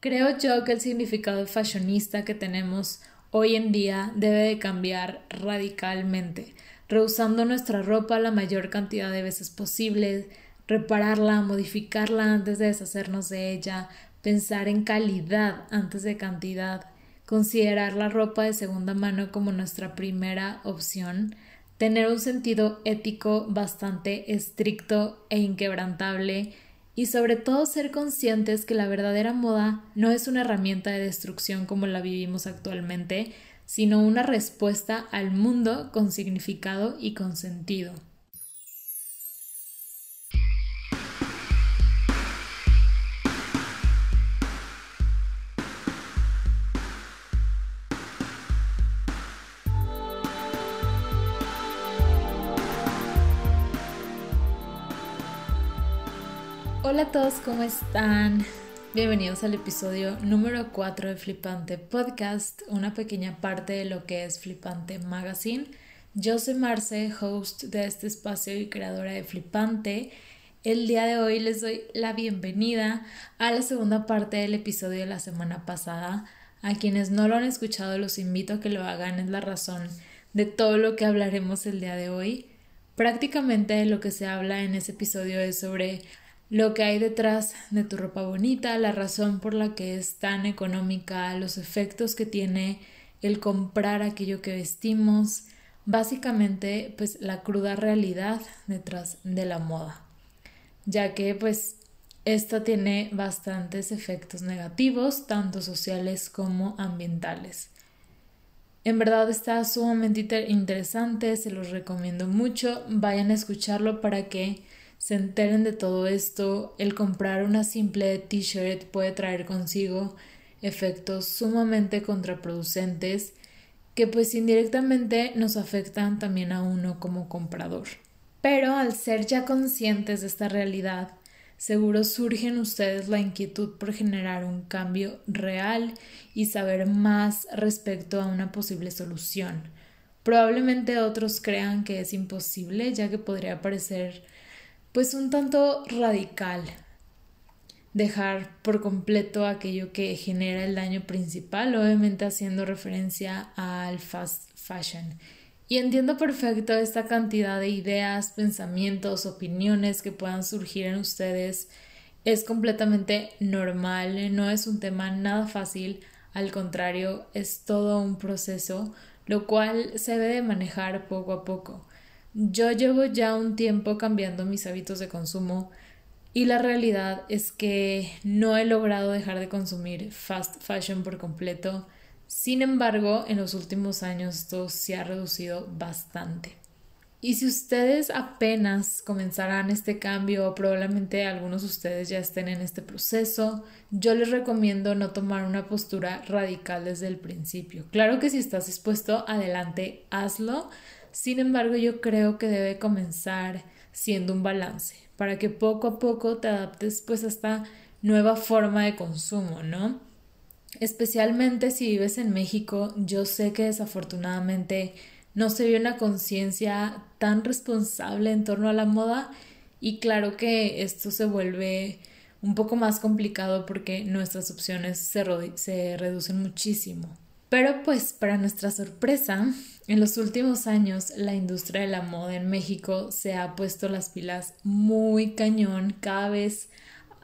Creo yo que el significado fashionista que tenemos hoy en día debe de cambiar radicalmente, rehusando nuestra ropa la mayor cantidad de veces posible, repararla, modificarla antes de deshacernos de ella, pensar en calidad antes de cantidad, considerar la ropa de segunda mano como nuestra primera opción, tener un sentido ético bastante estricto e inquebrantable y sobre todo ser conscientes que la verdadera moda no es una herramienta de destrucción como la vivimos actualmente, sino una respuesta al mundo con significado y con sentido. Hola a todos, ¿cómo están? Bienvenidos al episodio número 4 de Flipante Podcast, una pequeña parte de lo que es Flipante Magazine. Yo soy Marce, host de este espacio y creadora de Flipante. El día de hoy les doy la bienvenida a la segunda parte del episodio de la semana pasada. A quienes no lo han escuchado los invito a que lo hagan, es la razón de todo lo que hablaremos el día de hoy. Prácticamente lo que se habla en ese episodio es sobre lo que hay detrás de tu ropa bonita, la razón por la que es tan económica, los efectos que tiene el comprar aquello que vestimos, básicamente pues la cruda realidad detrás de la moda, ya que pues esta tiene bastantes efectos negativos, tanto sociales como ambientales. En verdad está sumamente interesante, se los recomiendo mucho, vayan a escucharlo para que se enteren de todo esto, el comprar una simple t-shirt puede traer consigo efectos sumamente contraproducentes que pues indirectamente nos afectan también a uno como comprador. Pero al ser ya conscientes de esta realidad, seguro surge en ustedes la inquietud por generar un cambio real y saber más respecto a una posible solución. Probablemente otros crean que es imposible, ya que podría parecer pues un tanto radical dejar por completo aquello que genera el daño principal, obviamente haciendo referencia al fast fashion. Y entiendo perfecto esta cantidad de ideas, pensamientos, opiniones que puedan surgir en ustedes. Es completamente normal, no es un tema nada fácil, al contrario, es todo un proceso, lo cual se debe manejar poco a poco. Yo llevo ya un tiempo cambiando mis hábitos de consumo y la realidad es que no he logrado dejar de consumir fast fashion por completo. Sin embargo, en los últimos años esto se ha reducido bastante. Y si ustedes apenas comenzarán este cambio, probablemente algunos de ustedes ya estén en este proceso, yo les recomiendo no tomar una postura radical desde el principio. Claro que si estás dispuesto, adelante, hazlo. Sin embargo, yo creo que debe comenzar siendo un balance para que poco a poco te adaptes pues a esta nueva forma de consumo, ¿no? Especialmente si vives en México, yo sé que desafortunadamente no se ve una conciencia tan responsable en torno a la moda y claro que esto se vuelve un poco más complicado porque nuestras opciones se, se reducen muchísimo. Pero pues para nuestra sorpresa, en los últimos años la industria de la moda en México se ha puesto las pilas muy cañón, cada vez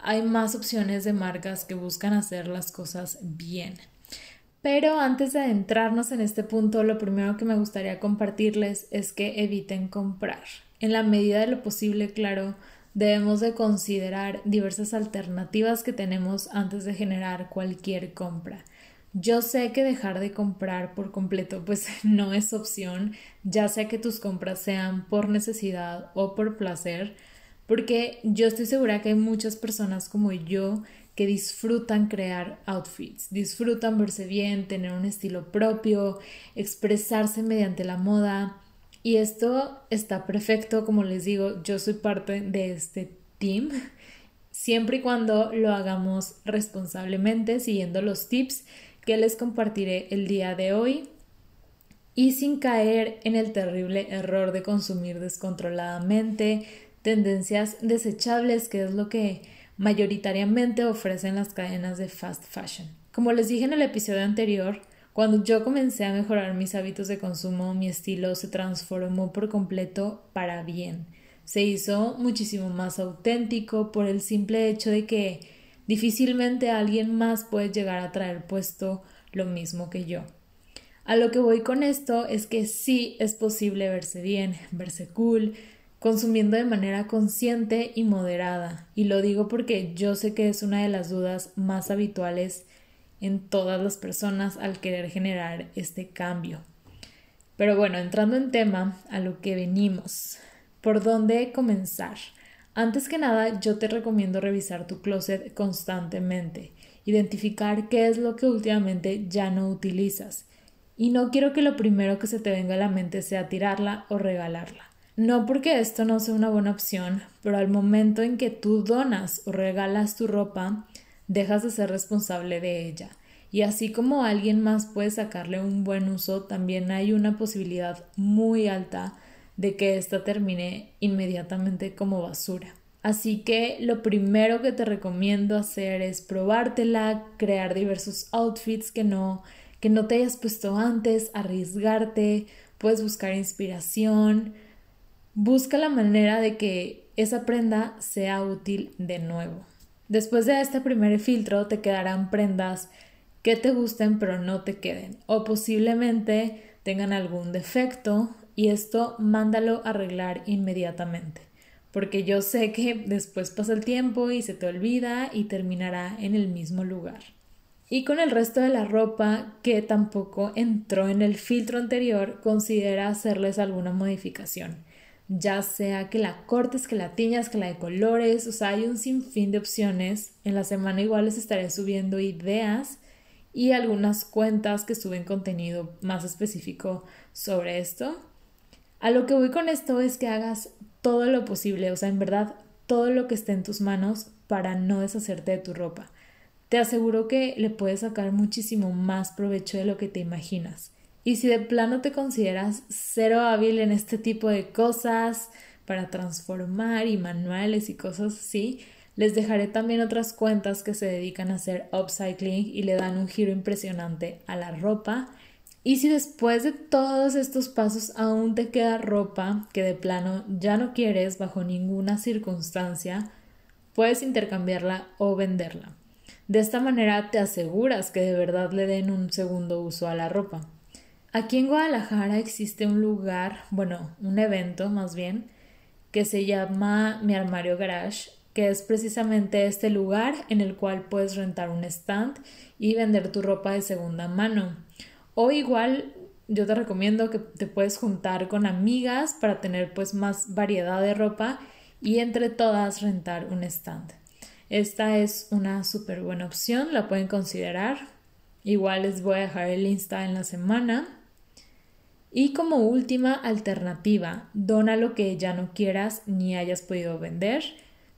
hay más opciones de marcas que buscan hacer las cosas bien. Pero antes de adentrarnos en este punto, lo primero que me gustaría compartirles es que eviten comprar. En la medida de lo posible, claro, debemos de considerar diversas alternativas que tenemos antes de generar cualquier compra. Yo sé que dejar de comprar por completo pues no es opción, ya sea que tus compras sean por necesidad o por placer, porque yo estoy segura que hay muchas personas como yo que disfrutan crear outfits, disfrutan verse bien, tener un estilo propio, expresarse mediante la moda. Y esto está perfecto, como les digo, yo soy parte de este team, siempre y cuando lo hagamos responsablemente, siguiendo los tips que les compartiré el día de hoy y sin caer en el terrible error de consumir descontroladamente tendencias desechables, que es lo que mayoritariamente ofrecen las cadenas de fast fashion. Como les dije en el episodio anterior, cuando yo comencé a mejorar mis hábitos de consumo, mi estilo se transformó por completo para bien. Se hizo muchísimo más auténtico por el simple hecho de que difícilmente alguien más puede llegar a traer puesto lo mismo que yo. A lo que voy con esto es que sí es posible verse bien, verse cool, consumiendo de manera consciente y moderada. Y lo digo porque yo sé que es una de las dudas más habituales en todas las personas al querer generar este cambio. Pero bueno, entrando en tema, a lo que venimos. ¿Por dónde comenzar? Antes que nada, yo te recomiendo revisar tu closet constantemente, identificar qué es lo que últimamente ya no utilizas. Y no quiero que lo primero que se te venga a la mente sea tirarla o regalarla. No porque esto no sea una buena opción, pero al momento en que tú donas o regalas tu ropa, dejas de ser responsable de ella. Y así como alguien más puede sacarle un buen uso, también hay una posibilidad muy alta de que ésta termine inmediatamente como basura. Así que lo primero que te recomiendo hacer es probártela, crear diversos outfits que no, que no te hayas puesto antes, arriesgarte, puedes buscar inspiración, busca la manera de que esa prenda sea útil de nuevo. Después de este primer filtro te quedarán prendas que te gusten pero no te queden o posiblemente tengan algún defecto y esto mándalo a arreglar inmediatamente porque yo sé que después pasa el tiempo y se te olvida y terminará en el mismo lugar. Y con el resto de la ropa que tampoco entró en el filtro anterior, considera hacerles alguna modificación ya sea que la cortes, que la tiñas, que la de colores, o sea, hay un sinfín de opciones. En la semana igual les estaré subiendo ideas y algunas cuentas que suben contenido más específico sobre esto. A lo que voy con esto es que hagas todo lo posible, o sea, en verdad, todo lo que esté en tus manos para no deshacerte de tu ropa. Te aseguro que le puedes sacar muchísimo más provecho de lo que te imaginas. Y si de plano te consideras cero hábil en este tipo de cosas, para transformar y manuales y cosas así, les dejaré también otras cuentas que se dedican a hacer upcycling y le dan un giro impresionante a la ropa. Y si después de todos estos pasos aún te queda ropa que de plano ya no quieres bajo ninguna circunstancia, puedes intercambiarla o venderla. De esta manera te aseguras que de verdad le den un segundo uso a la ropa. Aquí en Guadalajara existe un lugar, bueno, un evento más bien, que se llama Mi Armario Garage, que es precisamente este lugar en el cual puedes rentar un stand y vender tu ropa de segunda mano. O igual yo te recomiendo que te puedes juntar con amigas para tener pues más variedad de ropa y entre todas rentar un stand. Esta es una súper buena opción, la pueden considerar. Igual les voy a dejar el Insta en la semana. Y como última alternativa, dona lo que ya no quieras ni hayas podido vender.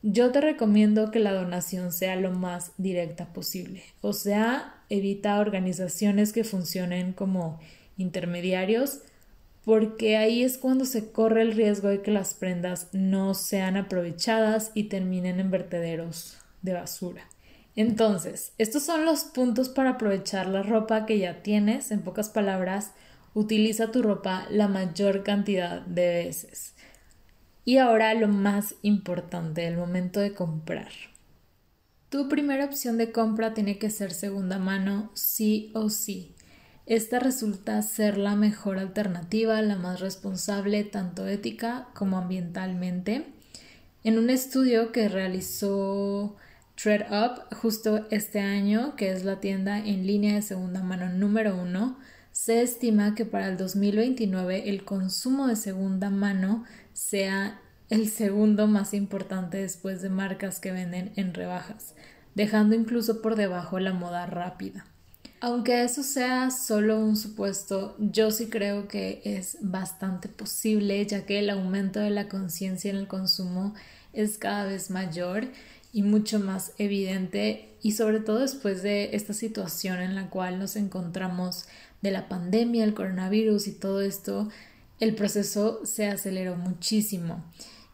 Yo te recomiendo que la donación sea lo más directa posible. O sea, evita organizaciones que funcionen como intermediarios porque ahí es cuando se corre el riesgo de que las prendas no sean aprovechadas y terminen en vertederos de basura. Entonces, estos son los puntos para aprovechar la ropa que ya tienes, en pocas palabras, Utiliza tu ropa la mayor cantidad de veces. Y ahora lo más importante, el momento de comprar. Tu primera opción de compra tiene que ser segunda mano, sí o sí. Esta resulta ser la mejor alternativa, la más responsable tanto ética como ambientalmente. En un estudio que realizó ThreadUp justo este año, que es la tienda en línea de segunda mano número uno, se estima que para el 2029 el consumo de segunda mano sea el segundo más importante después de marcas que venden en rebajas, dejando incluso por debajo la moda rápida. Aunque eso sea solo un supuesto, yo sí creo que es bastante posible, ya que el aumento de la conciencia en el consumo es cada vez mayor y mucho más evidente, y sobre todo después de esta situación en la cual nos encontramos de la pandemia, el coronavirus y todo esto, el proceso se aceleró muchísimo.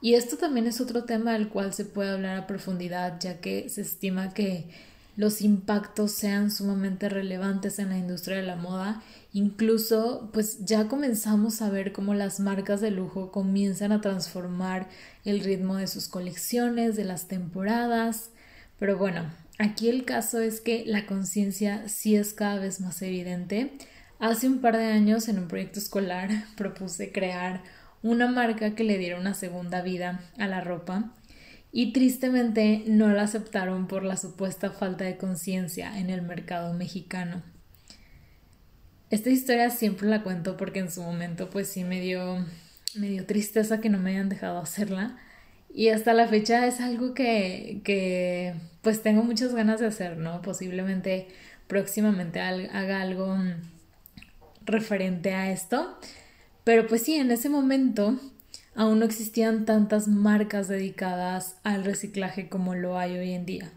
Y esto también es otro tema del cual se puede hablar a profundidad, ya que se estima que los impactos sean sumamente relevantes en la industria de la moda. Incluso, pues ya comenzamos a ver cómo las marcas de lujo comienzan a transformar el ritmo de sus colecciones, de las temporadas. Pero bueno, aquí el caso es que la conciencia sí es cada vez más evidente. Hace un par de años en un proyecto escolar propuse crear una marca que le diera una segunda vida a la ropa y tristemente no la aceptaron por la supuesta falta de conciencia en el mercado mexicano. Esta historia siempre la cuento porque en su momento pues sí me dio, me dio tristeza que no me hayan dejado hacerla y hasta la fecha es algo que, que pues tengo muchas ganas de hacer, ¿no? Posiblemente próximamente haga algo referente a esto. Pero pues sí, en ese momento aún no existían tantas marcas dedicadas al reciclaje como lo hay hoy en día.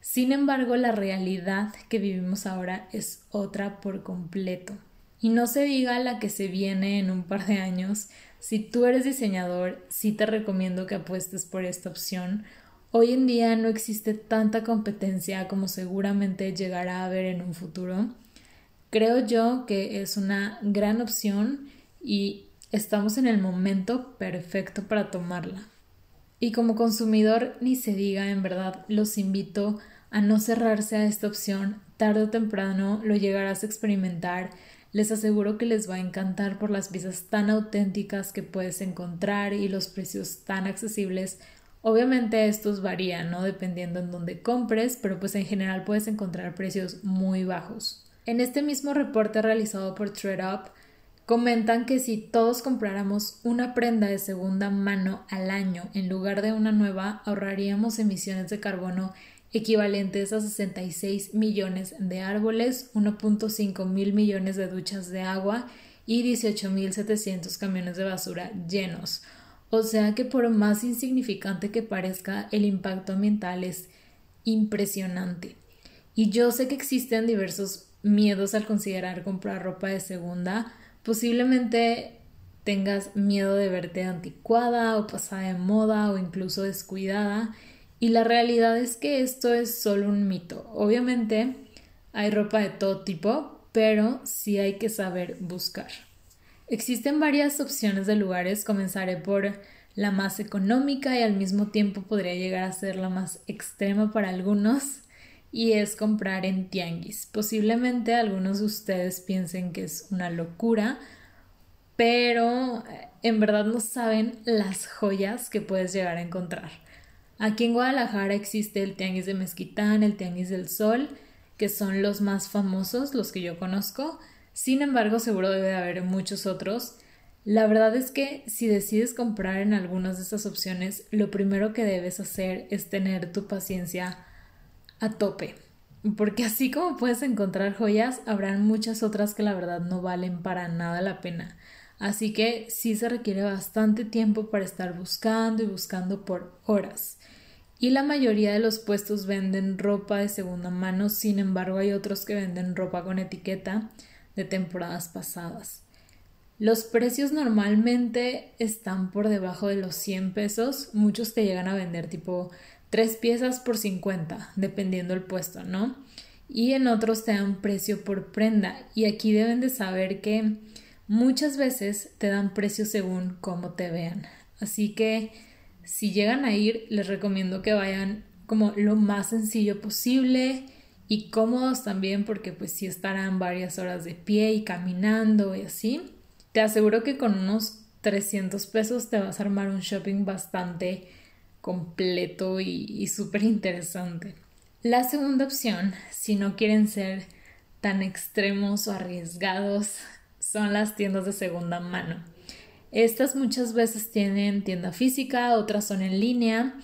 Sin embargo, la realidad que vivimos ahora es otra por completo. Y no se diga la que se viene en un par de años. Si tú eres diseñador, sí te recomiendo que apuestes por esta opción. Hoy en día no existe tanta competencia como seguramente llegará a haber en un futuro. Creo yo que es una gran opción y estamos en el momento perfecto para tomarla. Y como consumidor, ni se diga, en verdad, los invito a no cerrarse a esta opción. Tarde o temprano lo llegarás a experimentar. Les aseguro que les va a encantar por las piezas tan auténticas que puedes encontrar y los precios tan accesibles. Obviamente estos varían, ¿no? Dependiendo en dónde compres, pero pues en general puedes encontrar precios muy bajos. En este mismo reporte realizado por ThreadUp, Comentan que si todos compráramos una prenda de segunda mano al año en lugar de una nueva, ahorraríamos emisiones de carbono equivalentes a 66 millones de árboles, 1.5 mil millones de duchas de agua y 18.700 camiones de basura llenos. O sea que por más insignificante que parezca, el impacto ambiental es impresionante. Y yo sé que existen diversos miedos al considerar comprar ropa de segunda, Posiblemente tengas miedo de verte anticuada o pasada de moda o incluso descuidada y la realidad es que esto es solo un mito. Obviamente hay ropa de todo tipo, pero sí hay que saber buscar. Existen varias opciones de lugares, comenzaré por la más económica y al mismo tiempo podría llegar a ser la más extrema para algunos y es comprar en tianguis. Posiblemente algunos de ustedes piensen que es una locura, pero eh, en verdad no saben las joyas que puedes llegar a encontrar. Aquí en Guadalajara existe el tianguis de Mezquitán, el tianguis del Sol, que son los más famosos, los que yo conozco. Sin embargo, seguro debe de haber muchos otros. La verdad es que si decides comprar en algunas de estas opciones, lo primero que debes hacer es tener tu paciencia a tope. Porque así como puedes encontrar joyas, habrán muchas otras que la verdad no valen para nada la pena. Así que sí se requiere bastante tiempo para estar buscando y buscando por horas. Y la mayoría de los puestos venden ropa de segunda mano, sin embargo hay otros que venden ropa con etiqueta de temporadas pasadas. Los precios normalmente están por debajo de los 100 pesos, muchos te llegan a vender tipo tres piezas por 50, dependiendo el puesto, ¿no? Y en otros te dan precio por prenda. Y aquí deben de saber que muchas veces te dan precio según cómo te vean. Así que si llegan a ir, les recomiendo que vayan como lo más sencillo posible y cómodos también porque pues sí estarán varias horas de pie y caminando y así. Te aseguro que con unos 300 pesos te vas a armar un shopping bastante completo y, súper interesante. La segunda opción, si no quieren ser tan extremos o arriesgados, son las tiendas de segunda mano. Estas muchas veces tienen tienda física, otras son en línea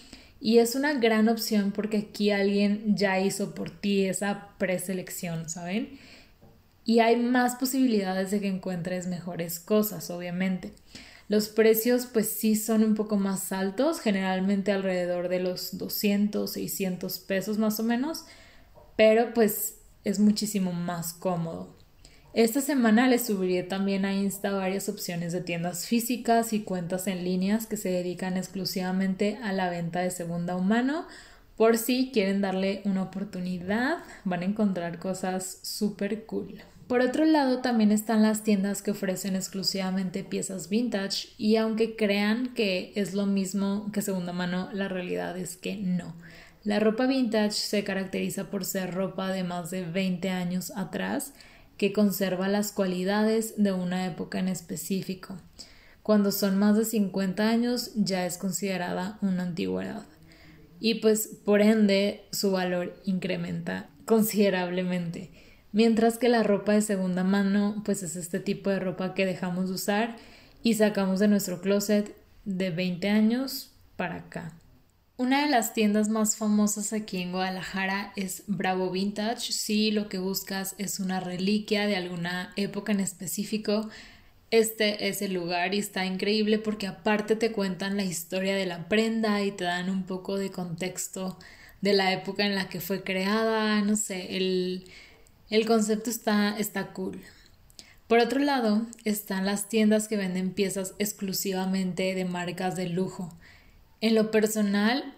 y es una gran opción porque aquí alguien ya hizo por ti esa preselección, ¿saben? Y hay más posibilidades de que encuentres mejores cosas, obviamente. Los precios pues sí son un poco más altos, generalmente alrededor de los 200, 600 pesos más o menos, pero pues es muchísimo más cómodo. Esta semana les subiré también a Insta varias opciones de tiendas físicas y cuentas en líneas que se dedican exclusivamente a la venta de segunda humano. Por si quieren darle una oportunidad, van a encontrar cosas súper cool. Por otro lado, también están las tiendas que ofrecen exclusivamente piezas vintage y aunque crean que es lo mismo que segunda mano, la realidad es que no. La ropa vintage se caracteriza por ser ropa de más de 20 años atrás que conserva las cualidades de una época en específico. Cuando son más de 50 años ya es considerada una antigüedad y pues por ende su valor incrementa considerablemente. Mientras que la ropa de segunda mano, pues es este tipo de ropa que dejamos de usar y sacamos de nuestro closet de 20 años para acá. Una de las tiendas más famosas aquí en Guadalajara es Bravo Vintage. Si lo que buscas es una reliquia de alguna época en específico, este es el lugar y está increíble porque aparte te cuentan la historia de la prenda y te dan un poco de contexto de la época en la que fue creada, no sé, el, el concepto está, está cool. Por otro lado, están las tiendas que venden piezas exclusivamente de marcas de lujo. En lo personal,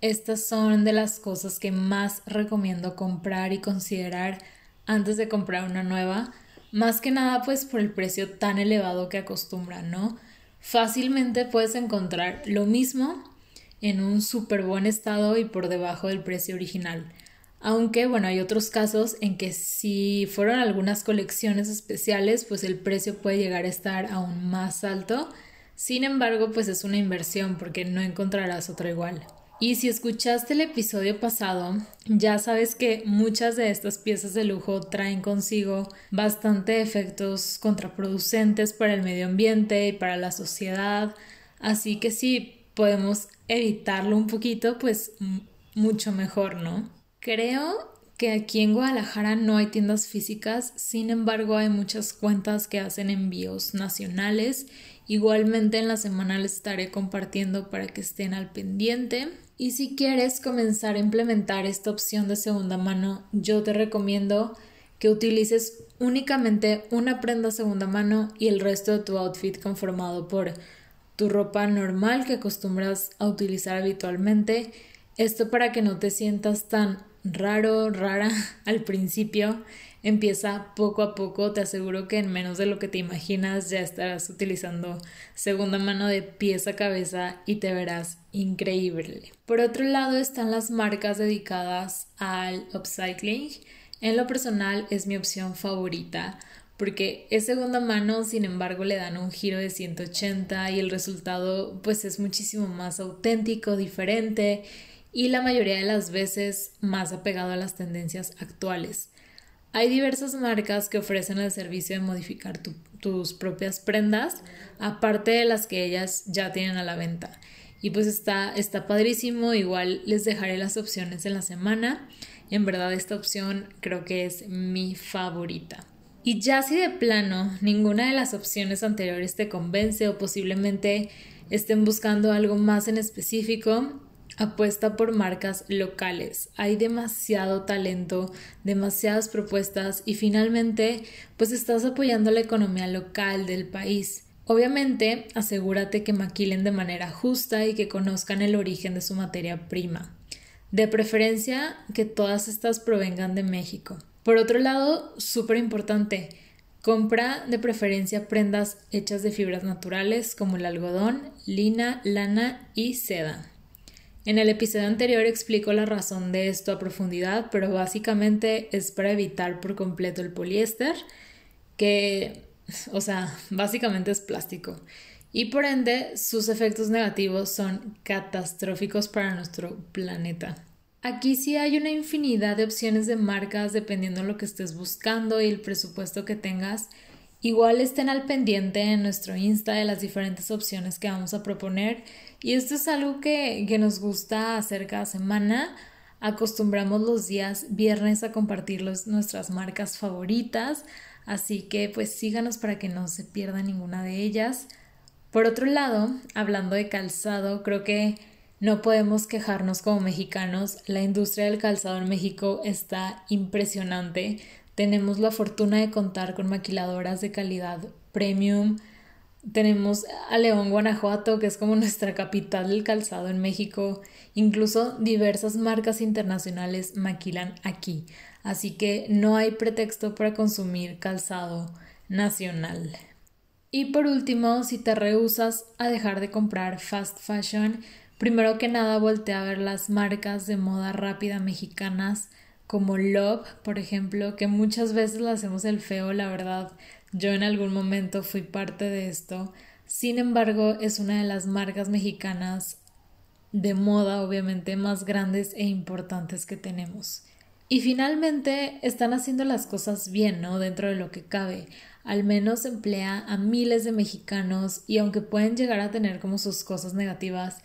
estas son de las cosas que más recomiendo comprar y considerar antes de comprar una nueva, más que nada pues por el precio tan elevado que acostumbran, ¿no? Fácilmente puedes encontrar lo mismo en un súper buen estado y por debajo del precio original. Aunque, bueno, hay otros casos en que si fueron algunas colecciones especiales, pues el precio puede llegar a estar aún más alto. Sin embargo, pues es una inversión porque no encontrarás otra igual. Y si escuchaste el episodio pasado, ya sabes que muchas de estas piezas de lujo traen consigo bastante efectos contraproducentes para el medio ambiente y para la sociedad. Así que si podemos evitarlo un poquito, pues mucho mejor, ¿no? Creo que aquí en Guadalajara no hay tiendas físicas, sin embargo hay muchas cuentas que hacen envíos nacionales. Igualmente en la semana les estaré compartiendo para que estén al pendiente. Y si quieres comenzar a implementar esta opción de segunda mano, yo te recomiendo que utilices únicamente una prenda segunda mano y el resto de tu outfit conformado por tu ropa normal que acostumbras a utilizar habitualmente. Esto para que no te sientas tan raro, rara al principio. Empieza poco a poco, te aseguro que en menos de lo que te imaginas ya estarás utilizando segunda mano de pies a cabeza y te verás increíble. Por otro lado están las marcas dedicadas al upcycling. En lo personal es mi opción favorita porque es segunda mano, sin embargo le dan un giro de 180 y el resultado pues es muchísimo más auténtico, diferente y la mayoría de las veces más apegado a las tendencias actuales. Hay diversas marcas que ofrecen el servicio de modificar tus propias prendas, aparte de las que ellas ya tienen a la venta. Y pues está, está padrísimo, igual les dejaré las opciones en la semana. En verdad esta opción creo que es mi favorita. Y ya si de plano ninguna de las opciones anteriores te convence o posiblemente estén buscando algo más en específico, Apuesta por marcas locales. Hay demasiado talento, demasiadas propuestas y finalmente pues estás apoyando la economía local del país. Obviamente, asegúrate que maquilen de manera justa y que conozcan el origen de su materia prima. De preferencia, que todas estas provengan de México. Por otro lado, súper importante, compra de preferencia prendas hechas de fibras naturales como el algodón, lina, lana y seda. En el episodio anterior explico la razón de esto a profundidad, pero básicamente es para evitar por completo el poliéster, que, o sea, básicamente es plástico. Y por ende, sus efectos negativos son catastróficos para nuestro planeta. Aquí sí hay una infinidad de opciones de marcas dependiendo de lo que estés buscando y el presupuesto que tengas. Igual estén al pendiente en nuestro Insta de las diferentes opciones que vamos a proponer y esto es algo que, que nos gusta hacer cada semana. Acostumbramos los días viernes a compartir nuestras marcas favoritas, así que pues síganos para que no se pierda ninguna de ellas. Por otro lado, hablando de calzado, creo que no podemos quejarnos como mexicanos. La industria del calzado en México está impresionante. tenemos la fortuna de contar con maquiladoras de calidad premium. Tenemos a León, Guanajuato, que es como nuestra capital del calzado en México. Incluso diversas marcas internacionales maquilan aquí. Así que no hay pretexto para consumir calzado nacional. Y por último, si te rehusas a dejar de comprar fast fashion, primero que nada voltea a ver las marcas de moda rápida mexicanas como Love, por ejemplo, que muchas veces le hacemos el feo, la verdad. Yo en algún momento fui parte de esto. Sin embargo, es una de las marcas mexicanas de moda, obviamente, más grandes e importantes que tenemos. Y finalmente están haciendo las cosas bien, ¿no? Dentro de lo que cabe. Al menos emplea a miles de mexicanos y aunque pueden llegar a tener como sus cosas negativas,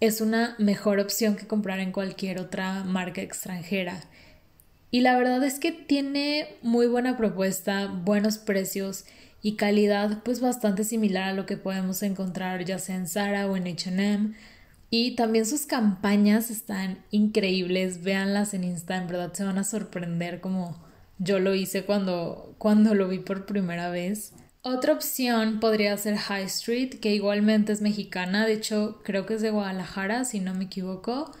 es una mejor opción que comprar en cualquier otra marca extranjera. Y la verdad es que tiene muy buena propuesta, buenos precios y calidad pues bastante similar a lo que podemos encontrar ya sea en Zara o en H&M. Y también sus campañas están increíbles, véanlas en Insta, en verdad se van a sorprender como yo lo hice cuando, cuando lo vi por primera vez. Otra opción podría ser High Street, que igualmente es mexicana, de hecho creo que es de Guadalajara, si no me equivoco.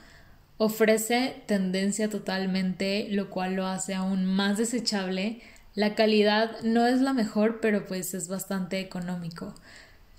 Ofrece tendencia totalmente, lo cual lo hace aún más desechable. La calidad no es la mejor, pero pues es bastante económico.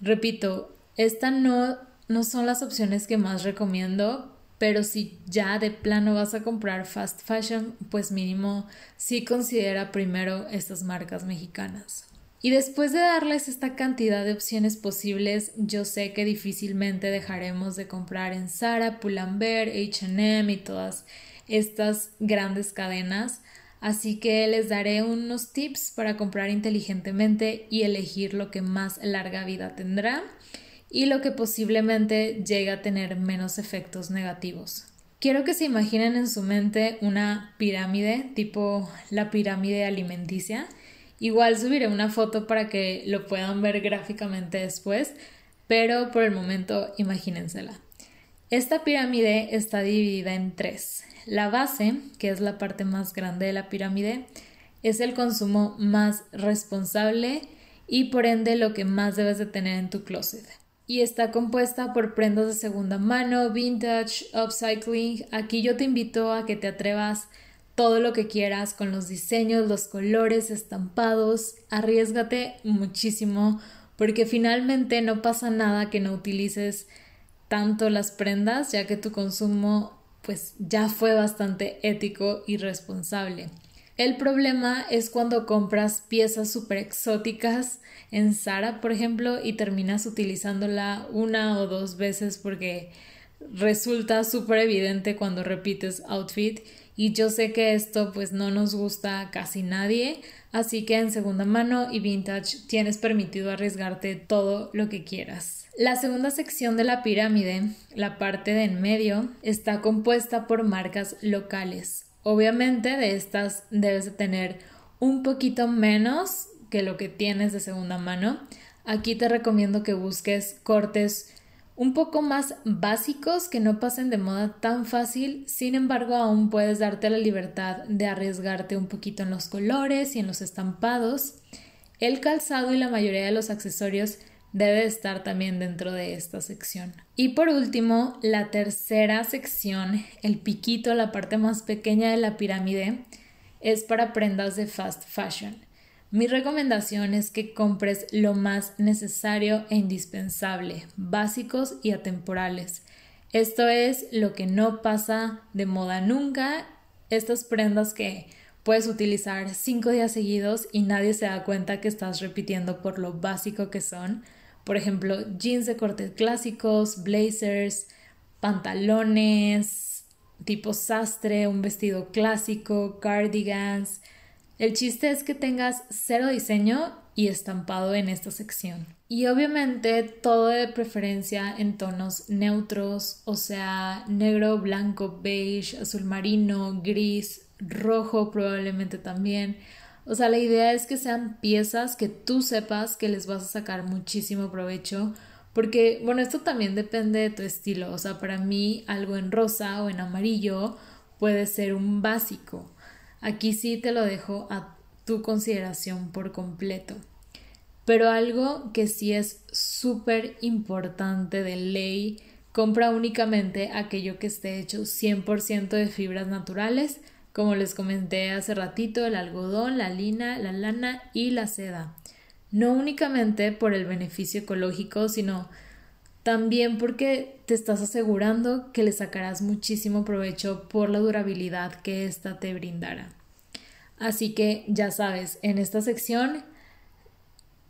Repito, esta no, no son las opciones que más recomiendo, pero si ya de plano vas a comprar fast fashion, pues mínimo sí considera primero estas marcas mexicanas. Y después de darles esta cantidad de opciones posibles, yo sé que difícilmente dejaremos de comprar en Zara, Pull&Bear, H&M y todas estas grandes cadenas, así que les daré unos tips para comprar inteligentemente y elegir lo que más larga vida tendrá y lo que posiblemente llegue a tener menos efectos negativos. Quiero que se imaginen en su mente una pirámide tipo la pirámide alimenticia Igual subiré una foto para que lo puedan ver gráficamente después, pero por el momento imagínensela. Esta pirámide está dividida en tres. La base, que es la parte más grande de la pirámide, es el consumo más responsable y por ende lo que más debes de tener en tu closet. Y está compuesta por prendas de segunda mano, vintage, upcycling. Aquí yo te invito a que te atrevas todo lo que quieras con los diseños, los colores, estampados. Arriesgate muchísimo porque finalmente no pasa nada que no utilices tanto las prendas ya que tu consumo pues ya fue bastante ético y responsable. El problema es cuando compras piezas súper exóticas en Zara, por ejemplo, y terminas utilizándola una o dos veces porque resulta súper evidente cuando repites outfit y yo sé que esto pues no nos gusta a casi nadie, así que en segunda mano y vintage tienes permitido arriesgarte todo lo que quieras. La segunda sección de la pirámide, la parte de en medio, está compuesta por marcas locales. Obviamente de estas debes de tener un poquito menos que lo que tienes de segunda mano. Aquí te recomiendo que busques cortes un poco más básicos que no pasen de moda tan fácil, sin embargo aún puedes darte la libertad de arriesgarte un poquito en los colores y en los estampados. El calzado y la mayoría de los accesorios debe estar también dentro de esta sección. Y por último, la tercera sección, el piquito, la parte más pequeña de la pirámide, es para prendas de fast fashion. Mi recomendación es que compres lo más necesario e indispensable, básicos y atemporales. Esto es lo que no pasa de moda nunca, estas prendas que puedes utilizar cinco días seguidos y nadie se da cuenta que estás repitiendo por lo básico que son. Por ejemplo, jeans de corte clásicos, blazers, pantalones tipo sastre, un vestido clásico, cardigans, el chiste es que tengas cero diseño y estampado en esta sección. Y obviamente todo de preferencia en tonos neutros, o sea, negro, blanco, beige, azul marino, gris, rojo probablemente también. O sea, la idea es que sean piezas que tú sepas que les vas a sacar muchísimo provecho. Porque, bueno, esto también depende de tu estilo. O sea, para mí algo en rosa o en amarillo puede ser un básico. Aquí sí te lo dejo a tu consideración por completo. Pero algo que sí es súper importante de ley, compra únicamente aquello que esté hecho 100% de fibras naturales, como les comenté hace ratito, el algodón, la lina, la lana y la seda. No únicamente por el beneficio ecológico, sino también porque te estás asegurando que le sacarás muchísimo provecho por la durabilidad que ésta te brindará. Así que ya sabes, en esta sección,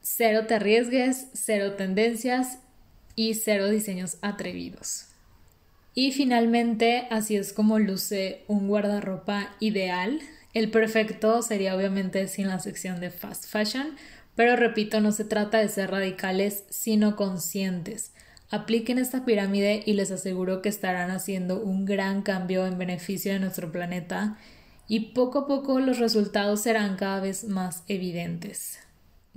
cero te arriesgues, cero tendencias y cero diseños atrevidos. Y finalmente, así es como luce un guardarropa ideal. El perfecto sería obviamente sin la sección de fast fashion, pero repito, no se trata de ser radicales, sino conscientes. Apliquen esta pirámide y les aseguro que estarán haciendo un gran cambio en beneficio de nuestro planeta y poco a poco los resultados serán cada vez más evidentes.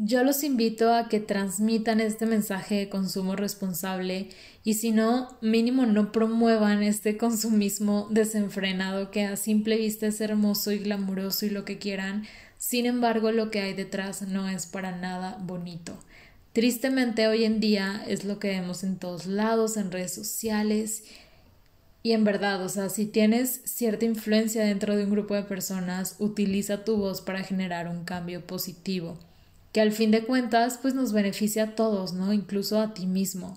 Yo los invito a que transmitan este mensaje de consumo responsable y si no, mínimo no promuevan este consumismo desenfrenado que a simple vista es hermoso y glamuroso y lo que quieran, sin embargo lo que hay detrás no es para nada bonito. Tristemente hoy en día es lo que vemos en todos lados, en redes sociales y en verdad, o sea, si tienes cierta influencia dentro de un grupo de personas, utiliza tu voz para generar un cambio positivo que al fin de cuentas pues nos beneficia a todos, ¿no? Incluso a ti mismo.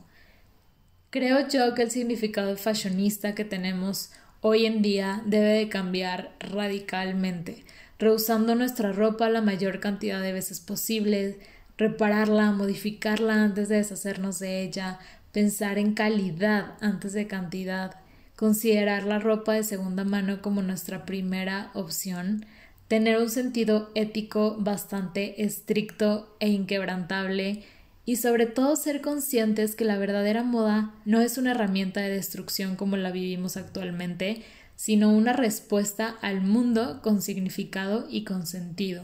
Creo yo que el significado fashionista que tenemos hoy en día debe de cambiar radicalmente, rehusando nuestra ropa la mayor cantidad de veces posible, repararla, modificarla antes de deshacernos de ella, pensar en calidad antes de cantidad, considerar la ropa de segunda mano como nuestra primera opción, tener un sentido ético bastante estricto e inquebrantable y sobre todo ser conscientes que la verdadera moda no es una herramienta de destrucción como la vivimos actualmente, sino una respuesta al mundo con significado y con sentido.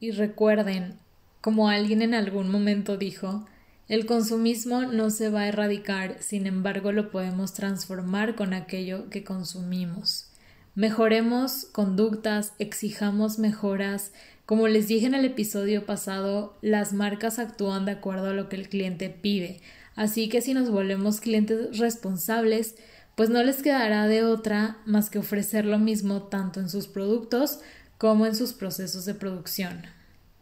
Y recuerden, como alguien en algún momento dijo, el consumismo no se va a erradicar, sin embargo lo podemos transformar con aquello que consumimos. Mejoremos conductas, exijamos mejoras. Como les dije en el episodio pasado, las marcas actúan de acuerdo a lo que el cliente pide. Así que si nos volvemos clientes responsables, pues no les quedará de otra más que ofrecer lo mismo tanto en sus productos como en sus procesos de producción.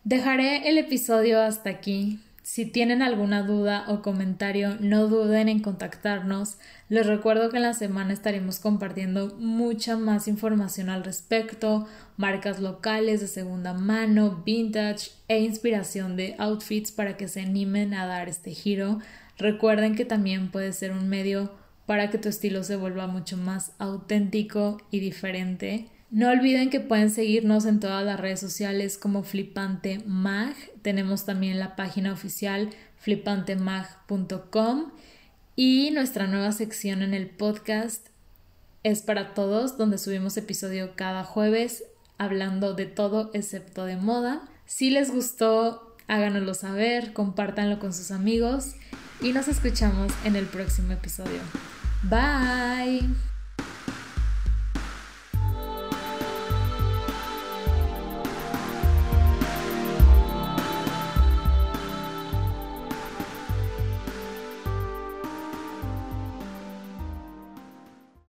Dejaré el episodio hasta aquí. Si tienen alguna duda o comentario, no duden en contactarnos. Les recuerdo que en la semana estaremos compartiendo mucha más información al respecto, marcas locales de segunda mano, vintage e inspiración de outfits para que se animen a dar este giro. Recuerden que también puede ser un medio para que tu estilo se vuelva mucho más auténtico y diferente. No olviden que pueden seguirnos en todas las redes sociales como Flipante Mag. Tenemos también la página oficial flipantemag.com y nuestra nueva sección en el podcast es para todos, donde subimos episodio cada jueves hablando de todo excepto de moda. Si les gustó, háganoslo saber, compártanlo con sus amigos y nos escuchamos en el próximo episodio. Bye.